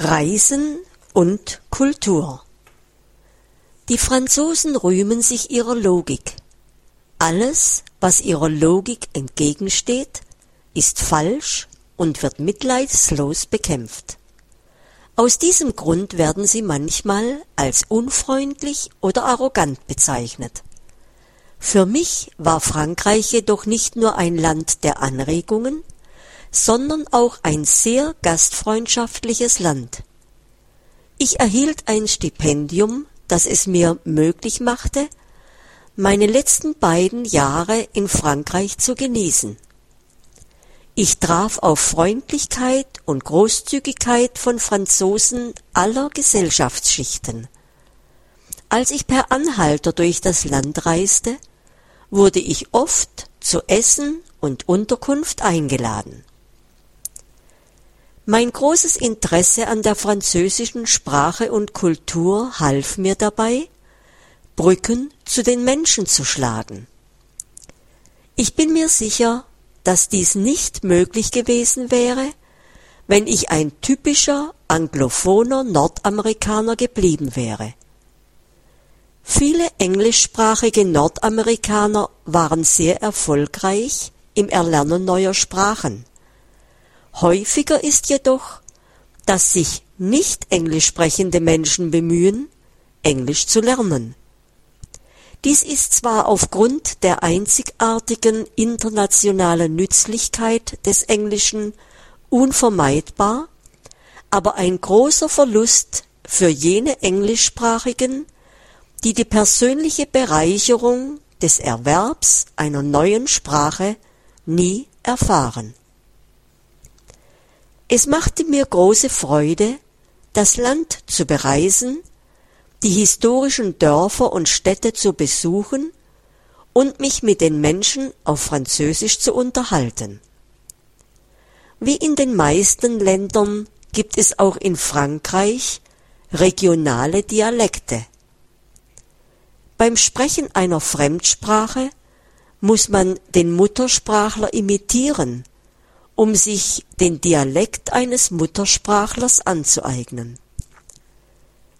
Reisen und Kultur Die Franzosen rühmen sich ihrer Logik. Alles, was ihrer Logik entgegensteht, ist falsch und wird mitleidslos bekämpft. Aus diesem Grund werden sie manchmal als unfreundlich oder arrogant bezeichnet. Für mich war Frankreich jedoch nicht nur ein Land der Anregungen, sondern auch ein sehr gastfreundschaftliches Land. Ich erhielt ein Stipendium, das es mir möglich machte, meine letzten beiden Jahre in Frankreich zu genießen. Ich traf auf Freundlichkeit und Großzügigkeit von Franzosen aller Gesellschaftsschichten. Als ich per Anhalter durch das Land reiste, wurde ich oft zu Essen und Unterkunft eingeladen. Mein großes Interesse an der französischen Sprache und Kultur half mir dabei, Brücken zu den Menschen zu schlagen. Ich bin mir sicher, dass dies nicht möglich gewesen wäre, wenn ich ein typischer anglophoner Nordamerikaner geblieben wäre. Viele englischsprachige Nordamerikaner waren sehr erfolgreich im Erlernen neuer Sprachen. Häufiger ist jedoch, dass sich nicht englisch sprechende Menschen bemühen, Englisch zu lernen. Dies ist zwar aufgrund der einzigartigen internationalen Nützlichkeit des Englischen unvermeidbar, aber ein großer Verlust für jene Englischsprachigen, die die persönliche Bereicherung des Erwerbs einer neuen Sprache nie erfahren. Es machte mir große Freude, das Land zu bereisen, die historischen Dörfer und Städte zu besuchen und mich mit den Menschen auf Französisch zu unterhalten. Wie in den meisten Ländern gibt es auch in Frankreich regionale Dialekte. Beim Sprechen einer Fremdsprache muss man den Muttersprachler imitieren um sich den Dialekt eines Muttersprachlers anzueignen.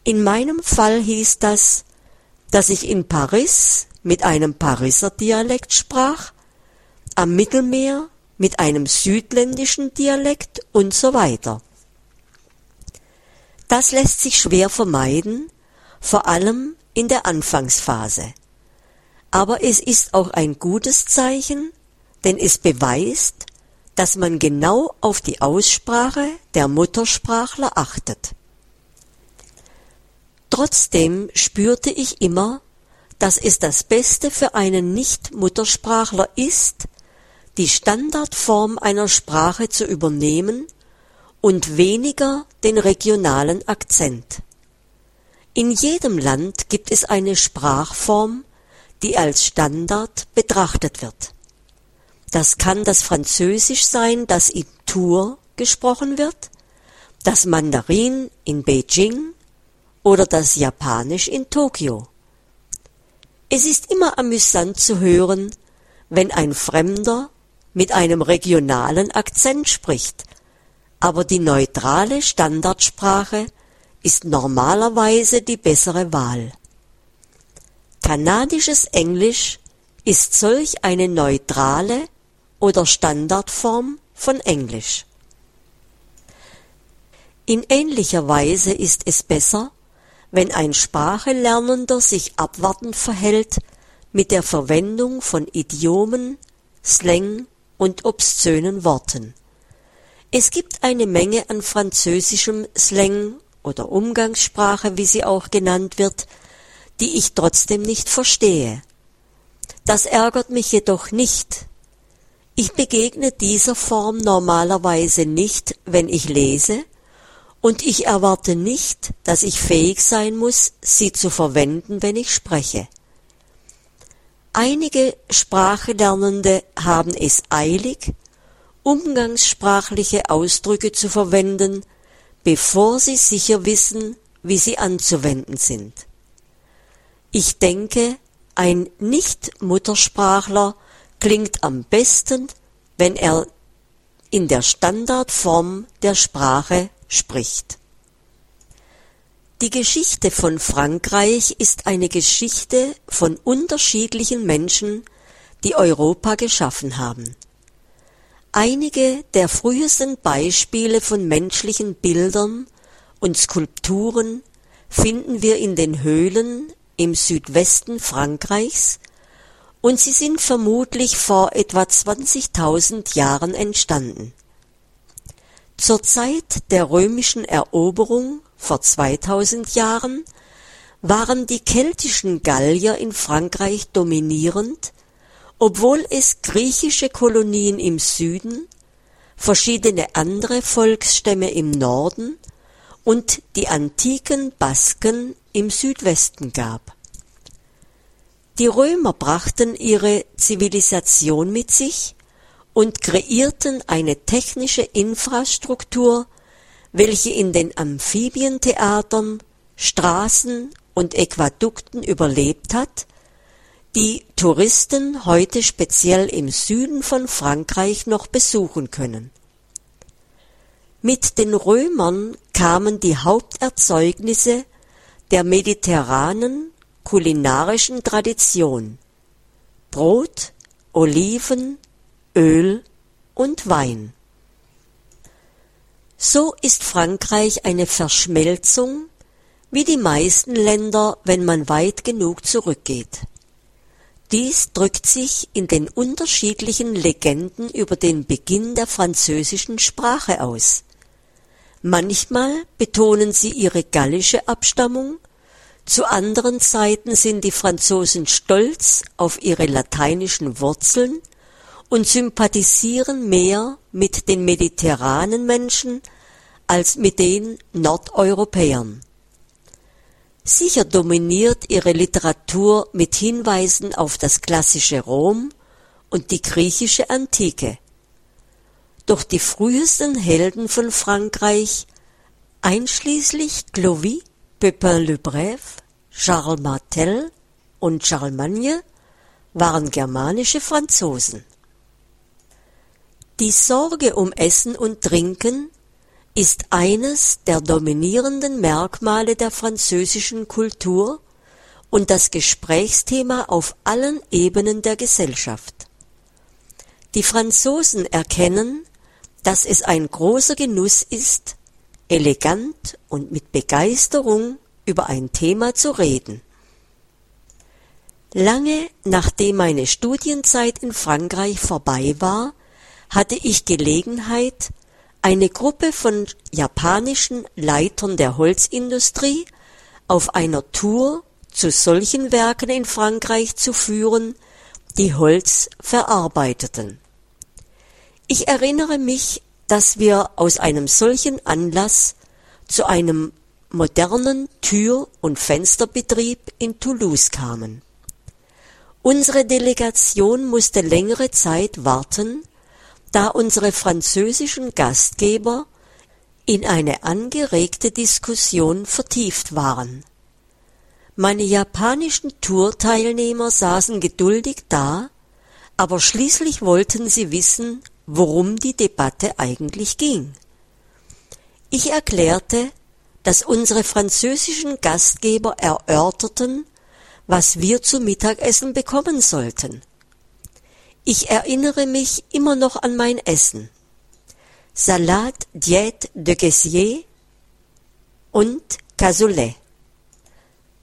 In meinem Fall hieß das, dass ich in Paris mit einem Pariser Dialekt sprach, am Mittelmeer mit einem südländischen Dialekt und so weiter. Das lässt sich schwer vermeiden, vor allem in der Anfangsphase. Aber es ist auch ein gutes Zeichen, denn es beweist, dass man genau auf die Aussprache der Muttersprachler achtet. Trotzdem spürte ich immer, dass es das Beste für einen Nicht-Muttersprachler ist, die Standardform einer Sprache zu übernehmen und weniger den regionalen Akzent. In jedem Land gibt es eine Sprachform, die als Standard betrachtet wird. Das kann das Französisch sein, das in Tours gesprochen wird, das Mandarin in Beijing oder das Japanisch in Tokio. Es ist immer amüsant zu hören, wenn ein Fremder mit einem regionalen Akzent spricht, aber die neutrale Standardsprache ist normalerweise die bessere Wahl. Kanadisches Englisch ist solch eine neutrale oder Standardform von Englisch. In ähnlicher Weise ist es besser, wenn ein Sprachelernender sich abwartend verhält mit der Verwendung von Idiomen, Slang und obszönen Worten. Es gibt eine Menge an französischem Slang oder Umgangssprache, wie sie auch genannt wird, die ich trotzdem nicht verstehe. Das ärgert mich jedoch nicht, ich begegne dieser Form normalerweise nicht, wenn ich lese, und ich erwarte nicht, dass ich fähig sein muss, sie zu verwenden, wenn ich spreche. Einige Sprachlernende haben es eilig, umgangssprachliche Ausdrücke zu verwenden, bevor sie sicher wissen, wie sie anzuwenden sind. Ich denke, ein Nicht-Muttersprachler klingt am besten, wenn er in der Standardform der Sprache spricht Die Geschichte von Frankreich ist eine Geschichte von unterschiedlichen Menschen, die Europa geschaffen haben. Einige der frühesten Beispiele von menschlichen Bildern und Skulpturen finden wir in den Höhlen im Südwesten Frankreichs und sie sind vermutlich vor etwa 20.000 Jahren entstanden. Zur Zeit der römischen Eroberung vor 2000 Jahren waren die keltischen Gallier in Frankreich dominierend, obwohl es griechische Kolonien im Süden, verschiedene andere Volksstämme im Norden und die antiken Basken im Südwesten gab. Die Römer brachten ihre Zivilisation mit sich und kreierten eine technische Infrastruktur, welche in den Amphibientheatern, Straßen und Äquadukten überlebt hat, die Touristen heute speziell im Süden von Frankreich noch besuchen können. Mit den Römern kamen die Haupterzeugnisse der mediterranen kulinarischen Tradition Brot, Oliven, Öl und Wein. So ist Frankreich eine Verschmelzung, wie die meisten Länder, wenn man weit genug zurückgeht. Dies drückt sich in den unterschiedlichen Legenden über den Beginn der französischen Sprache aus. Manchmal betonen sie ihre gallische Abstammung, zu anderen Zeiten sind die Franzosen stolz auf ihre lateinischen Wurzeln und sympathisieren mehr mit den mediterranen Menschen als mit den Nordeuropäern. Sicher dominiert ihre Literatur mit Hinweisen auf das klassische Rom und die griechische Antike. Doch die frühesten Helden von Frankreich, einschließlich Clovis, Pepin le Bref, Charles Martel und Charlemagne, waren germanische Franzosen. Die Sorge um Essen und Trinken ist eines der dominierenden Merkmale der französischen Kultur und das Gesprächsthema auf allen Ebenen der Gesellschaft. Die Franzosen erkennen, dass es ein großer Genuss ist, elegant und mit Begeisterung über ein Thema zu reden. Lange nachdem meine Studienzeit in Frankreich vorbei war, hatte ich Gelegenheit, eine Gruppe von japanischen Leitern der Holzindustrie auf einer Tour zu solchen Werken in Frankreich zu führen, die Holz verarbeiteten. Ich erinnere mich, dass wir aus einem solchen Anlass zu einem modernen Tür- und Fensterbetrieb in Toulouse kamen. Unsere Delegation musste längere Zeit warten, da unsere französischen Gastgeber in eine angeregte Diskussion vertieft waren. Meine japanischen Tourteilnehmer saßen geduldig da, aber schließlich wollten sie wissen, worum die Debatte eigentlich ging. Ich erklärte, dass unsere französischen Gastgeber erörterten, was wir zu Mittagessen bekommen sollten. Ich erinnere mich immer noch an mein Essen. Salat Diète de Gessier und Cassoulet.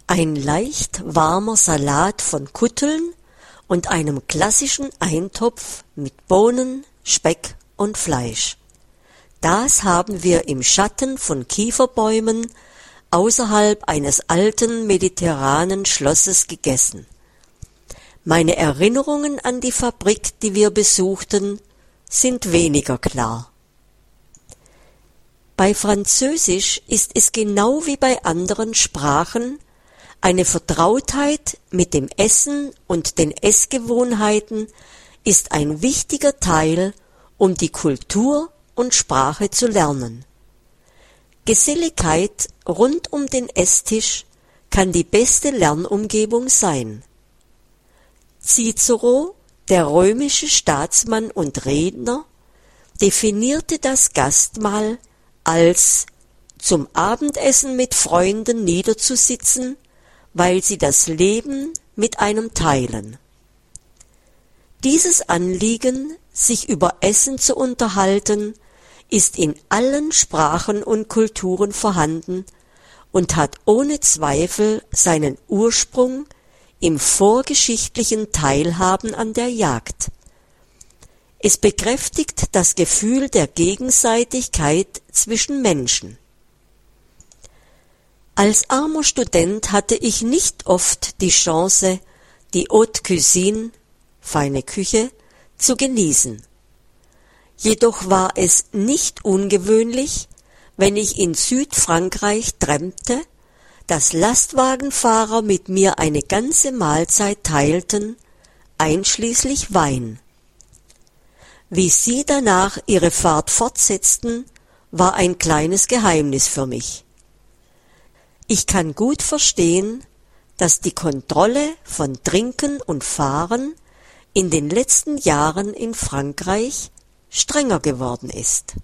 Ein leicht warmer Salat von Kutteln und einem klassischen Eintopf mit Bohnen, Speck und Fleisch. Das haben wir im Schatten von Kieferbäumen außerhalb eines alten mediterranen Schlosses gegessen. Meine Erinnerungen an die Fabrik, die wir besuchten, sind weniger klar. Bei Französisch ist es genau wie bei anderen Sprachen eine Vertrautheit mit dem Essen und den Essgewohnheiten ist ein wichtiger Teil, um die Kultur und Sprache zu lernen. Geselligkeit rund um den Esstisch kann die beste Lernumgebung sein. Cicero, der römische Staatsmann und Redner, definierte das Gastmahl als zum Abendessen mit Freunden niederzusitzen, weil sie das Leben mit einem teilen. Dieses Anliegen, sich über Essen zu unterhalten, ist in allen Sprachen und Kulturen vorhanden und hat ohne Zweifel seinen Ursprung im vorgeschichtlichen Teilhaben an der Jagd. Es bekräftigt das Gefühl der Gegenseitigkeit zwischen Menschen. Als armer Student hatte ich nicht oft die Chance, die Haute Cuisine, feine Küche, zu genießen. Jedoch war es nicht ungewöhnlich, wenn ich in Südfrankreich trennte, dass Lastwagenfahrer mit mir eine ganze Mahlzeit teilten, einschließlich Wein. Wie sie danach ihre Fahrt fortsetzten, war ein kleines Geheimnis für mich. Ich kann gut verstehen, dass die Kontrolle von Trinken und Fahren in den letzten Jahren in Frankreich strenger geworden ist